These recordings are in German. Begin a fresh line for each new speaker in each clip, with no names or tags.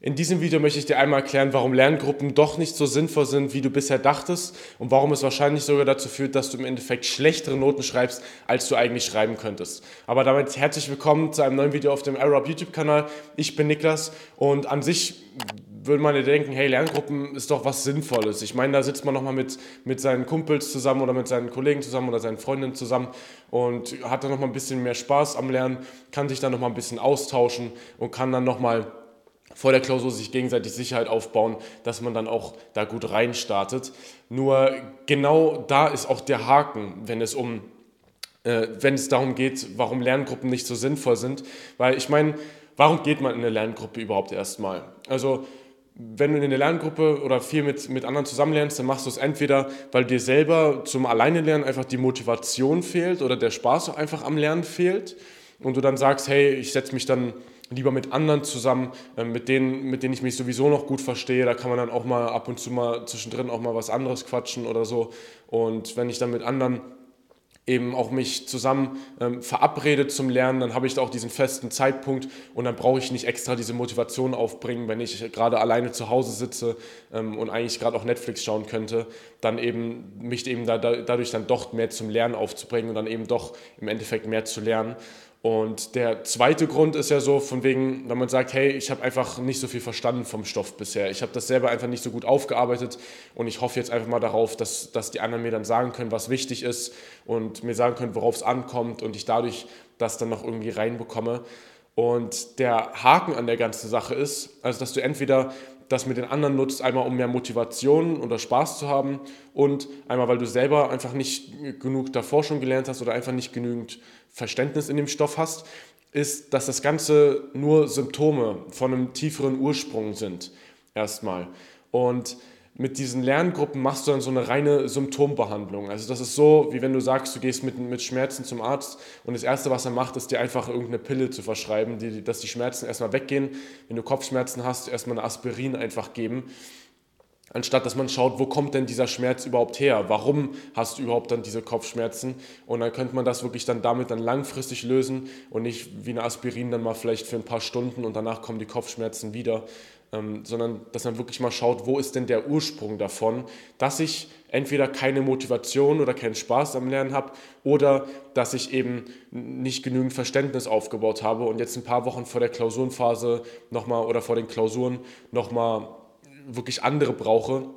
In diesem Video möchte ich dir einmal erklären, warum Lerngruppen doch nicht so sinnvoll sind, wie du bisher dachtest und warum es wahrscheinlich sogar dazu führt, dass du im Endeffekt schlechtere Noten schreibst, als du eigentlich schreiben könntest. Aber damit herzlich willkommen zu einem neuen Video auf dem Arab YouTube-Kanal. Ich bin Niklas und an sich würde man ja denken, hey, Lerngruppen ist doch was Sinnvolles. Ich meine, da sitzt man nochmal mit, mit seinen Kumpels zusammen oder mit seinen Kollegen zusammen oder seinen Freundinnen zusammen und hat dann nochmal ein bisschen mehr Spaß am Lernen, kann sich dann nochmal ein bisschen austauschen und kann dann nochmal vor der Klausur sich gegenseitig Sicherheit aufbauen, dass man dann auch da gut reinstartet. Nur genau da ist auch der Haken, wenn es um äh, wenn es darum geht, warum Lerngruppen nicht so sinnvoll sind. Weil ich meine, warum geht man in eine Lerngruppe überhaupt erstmal? Also wenn du in eine Lerngruppe oder viel mit, mit anderen zusammenlernst, dann machst du es entweder, weil dir selber zum Alleine-Lernen einfach die Motivation fehlt oder der Spaß einfach am Lernen fehlt und du dann sagst, hey, ich setze mich dann lieber mit anderen zusammen, äh, mit denen, mit denen ich mich sowieso noch gut verstehe. Da kann man dann auch mal ab und zu mal zwischendrin auch mal was anderes quatschen oder so. Und wenn ich dann mit anderen eben auch mich zusammen ähm, verabredet zum Lernen, dann habe ich da auch diesen festen Zeitpunkt und dann brauche ich nicht extra diese Motivation aufbringen, wenn ich gerade alleine zu Hause sitze ähm, und eigentlich gerade auch Netflix schauen könnte, dann eben mich eben da, da, dadurch dann doch mehr zum Lernen aufzubringen und dann eben doch im Endeffekt mehr zu lernen. Und der zweite Grund ist ja so, von wegen, wenn man sagt, hey, ich habe einfach nicht so viel verstanden vom Stoff bisher. Ich habe das selber einfach nicht so gut aufgearbeitet und ich hoffe jetzt einfach mal darauf, dass, dass die anderen mir dann sagen können, was wichtig ist und mir sagen können, worauf es ankommt und ich dadurch das dann noch irgendwie reinbekomme. Und der Haken an der ganzen Sache ist, also dass du entweder das mit den anderen nutzt, einmal um mehr Motivation oder Spaß zu haben und einmal, weil du selber einfach nicht genug davor schon gelernt hast oder einfach nicht genügend Verständnis in dem Stoff hast, ist, dass das Ganze nur Symptome von einem tieferen Ursprung sind, erstmal. Und mit diesen Lerngruppen machst du dann so eine reine Symptombehandlung. Also das ist so, wie wenn du sagst, du gehst mit, mit Schmerzen zum Arzt und das Erste, was er macht, ist dir einfach irgendeine Pille zu verschreiben, die, dass die Schmerzen erstmal weggehen. Wenn du Kopfschmerzen hast, erstmal eine Aspirin einfach geben, anstatt dass man schaut, wo kommt denn dieser Schmerz überhaupt her? Warum hast du überhaupt dann diese Kopfschmerzen? Und dann könnte man das wirklich dann damit dann langfristig lösen und nicht wie eine Aspirin dann mal vielleicht für ein paar Stunden und danach kommen die Kopfschmerzen wieder ähm, sondern dass man wirklich mal schaut, wo ist denn der Ursprung davon, dass ich entweder keine Motivation oder keinen Spaß am Lernen habe oder dass ich eben nicht genügend Verständnis aufgebaut habe und jetzt ein paar Wochen vor der Klausurenphase nochmal oder vor den Klausuren nochmal wirklich andere brauche,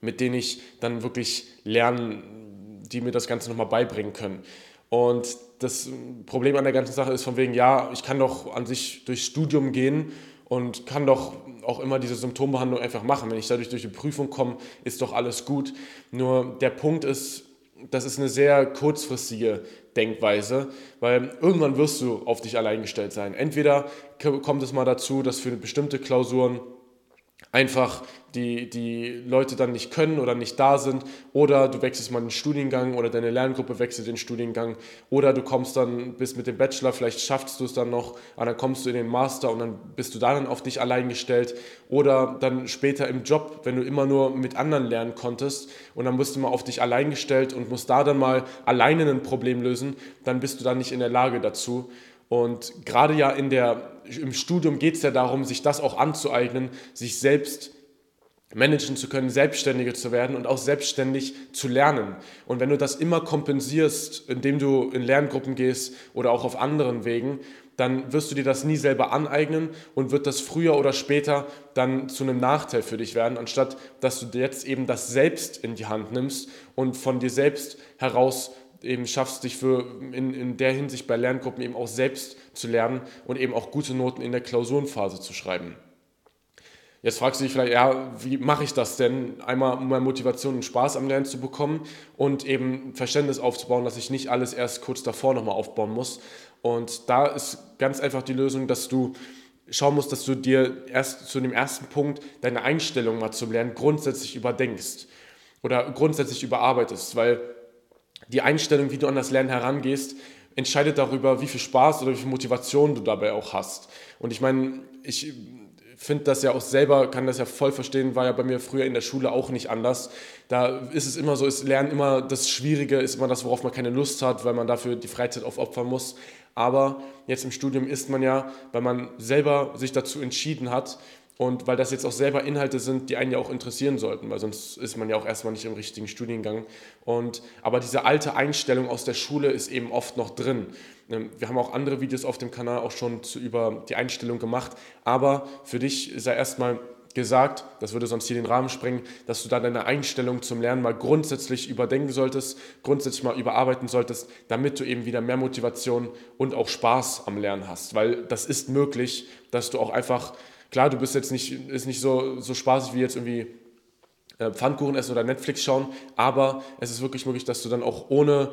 mit denen ich dann wirklich lernen, die mir das Ganze nochmal beibringen können. Und das Problem an der ganzen Sache ist von wegen, ja, ich kann doch an sich durchs Studium gehen und kann doch auch immer diese Symptombehandlung einfach machen. Wenn ich dadurch durch die Prüfung komme, ist doch alles gut. Nur der Punkt ist, das ist eine sehr kurzfristige Denkweise, weil irgendwann wirst du auf dich allein gestellt sein. Entweder kommt es mal dazu, dass für bestimmte Klausuren einfach die, die Leute dann nicht können oder nicht da sind. Oder du wechselst mal den Studiengang oder deine Lerngruppe wechselt den Studiengang. Oder du kommst dann, bist mit dem Bachelor, vielleicht schaffst du es dann noch, aber dann kommst du in den Master und dann bist du da dann auf dich allein gestellt. Oder dann später im Job, wenn du immer nur mit anderen lernen konntest und dann bist du mal auf dich allein gestellt und musst da dann mal alleine ein Problem lösen, dann bist du dann nicht in der Lage dazu und gerade ja in der, im Studium geht es ja darum, sich das auch anzueignen, sich selbst managen zu können, selbstständiger zu werden und auch selbstständig zu lernen. Und wenn du das immer kompensierst, indem du in Lerngruppen gehst oder auch auf anderen Wegen, dann wirst du dir das nie selber aneignen und wird das früher oder später dann zu einem Nachteil für dich werden, anstatt dass du jetzt eben das selbst in die Hand nimmst und von dir selbst heraus eben schaffst, dich für in, in der Hinsicht bei Lerngruppen eben auch selbst zu lernen und eben auch gute Noten in der Klausurenphase zu schreiben. Jetzt fragst du dich vielleicht, ja, wie mache ich das denn? Einmal, um meine Motivation und Spaß am Lernen zu bekommen und eben Verständnis aufzubauen, dass ich nicht alles erst kurz davor nochmal aufbauen muss. Und da ist ganz einfach die Lösung, dass du schauen musst, dass du dir erst zu dem ersten Punkt deine Einstellung mal zum Lernen grundsätzlich überdenkst oder grundsätzlich überarbeitest, weil die Einstellung, wie du an das Lernen herangehst, entscheidet darüber, wie viel Spaß oder wie viel Motivation du dabei auch hast. Und ich meine, ich finde das ja auch selber, kann das ja voll verstehen, war ja bei mir früher in der Schule auch nicht anders. Da ist es immer so, ist Lernen immer das Schwierige, ist immer das, worauf man keine Lust hat, weil man dafür die Freizeit aufopfern muss. Aber jetzt im Studium ist man ja, weil man selber sich dazu entschieden hat, und weil das jetzt auch selber Inhalte sind, die einen ja auch interessieren sollten, weil sonst ist man ja auch erstmal nicht im richtigen Studiengang. Und, aber diese alte Einstellung aus der Schule ist eben oft noch drin. Ähm, wir haben auch andere Videos auf dem Kanal auch schon zu, über die Einstellung gemacht, aber für dich sei erstmal gesagt, das würde sonst hier den Rahmen sprengen, dass du da deine Einstellung zum Lernen mal grundsätzlich überdenken solltest, grundsätzlich mal überarbeiten solltest, damit du eben wieder mehr Motivation und auch Spaß am Lernen hast. Weil das ist möglich, dass du auch einfach, klar, du bist jetzt nicht, ist nicht so, so spaßig wie jetzt irgendwie äh, Pfannkuchen essen oder Netflix schauen, aber es ist wirklich möglich, dass du dann auch ohne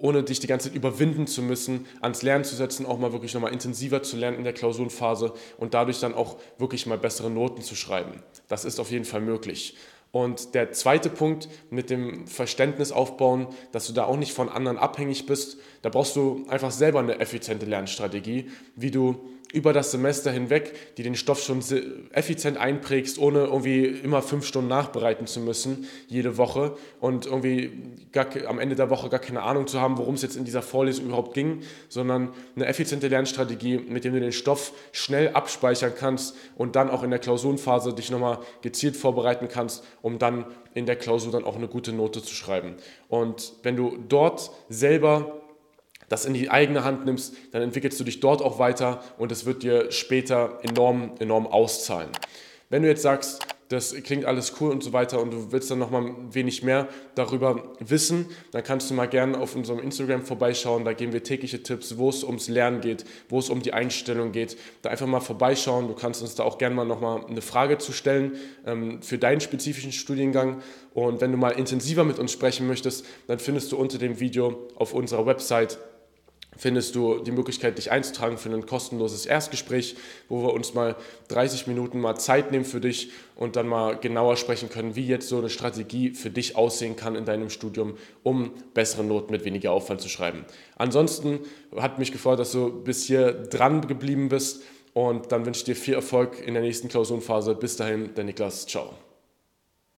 ohne dich die ganze Zeit überwinden zu müssen, ans Lernen zu setzen, auch mal wirklich nochmal intensiver zu lernen in der Klausurenphase und dadurch dann auch wirklich mal bessere Noten zu schreiben. Das ist auf jeden Fall möglich. Und der zweite Punkt mit dem Verständnis aufbauen, dass du da auch nicht von anderen abhängig bist, da brauchst du einfach selber eine effiziente Lernstrategie, wie du über das Semester hinweg, die den Stoff schon effizient einprägst, ohne irgendwie immer fünf Stunden nachbereiten zu müssen, jede Woche und irgendwie gar, am Ende der Woche gar keine Ahnung zu haben, worum es jetzt in dieser Vorlesung überhaupt ging, sondern eine effiziente Lernstrategie, mit der du den Stoff schnell abspeichern kannst und dann auch in der Klausurenphase dich nochmal gezielt vorbereiten kannst, um dann in der Klausur dann auch eine gute Note zu schreiben. Und wenn du dort selber das in die eigene Hand nimmst, dann entwickelst du dich dort auch weiter und es wird dir später enorm, enorm auszahlen. Wenn du jetzt sagst, das klingt alles cool und so weiter und du willst dann noch mal ein wenig mehr darüber wissen, dann kannst du mal gerne auf unserem Instagram vorbeischauen. Da geben wir tägliche Tipps, wo es ums Lernen geht, wo es um die Einstellung geht. Da einfach mal vorbeischauen. Du kannst uns da auch gerne mal noch mal eine Frage zu stellen ähm, für deinen spezifischen Studiengang. Und wenn du mal intensiver mit uns sprechen möchtest, dann findest du unter dem Video auf unserer Website findest du die Möglichkeit, dich einzutragen für ein kostenloses Erstgespräch, wo wir uns mal 30 Minuten mal Zeit nehmen für dich und dann mal genauer sprechen können, wie jetzt so eine Strategie für dich aussehen kann in deinem Studium, um bessere Noten mit weniger Aufwand zu schreiben. Ansonsten hat mich gefreut, dass du bis hier dran geblieben bist und dann wünsche ich dir viel Erfolg in der nächsten Klausurenphase. Bis dahin, der Niklas. Ciao.